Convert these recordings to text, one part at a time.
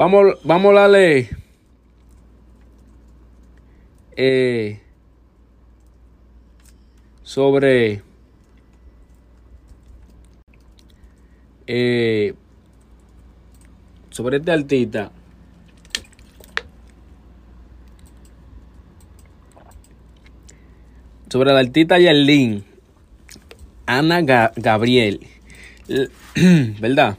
Vamos, vamos a darle eh, sobre eh, sobre este artista sobre la artista Yerlin Ana Ga- Gabriel ¿verdad?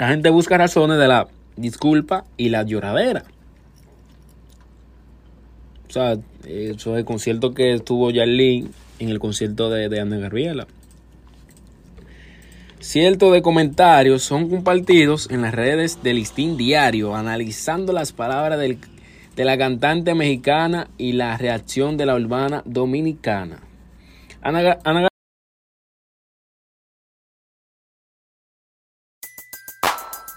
La gente busca razones de la disculpa y la lloradera. O sea, eso es el concierto que estuvo Yarlin en el concierto de, de Ana Gabriela. Cierto de comentarios son compartidos en las redes del Listín Diario, analizando las palabras del- de la cantante mexicana y la reacción de la urbana dominicana. Ana, Ana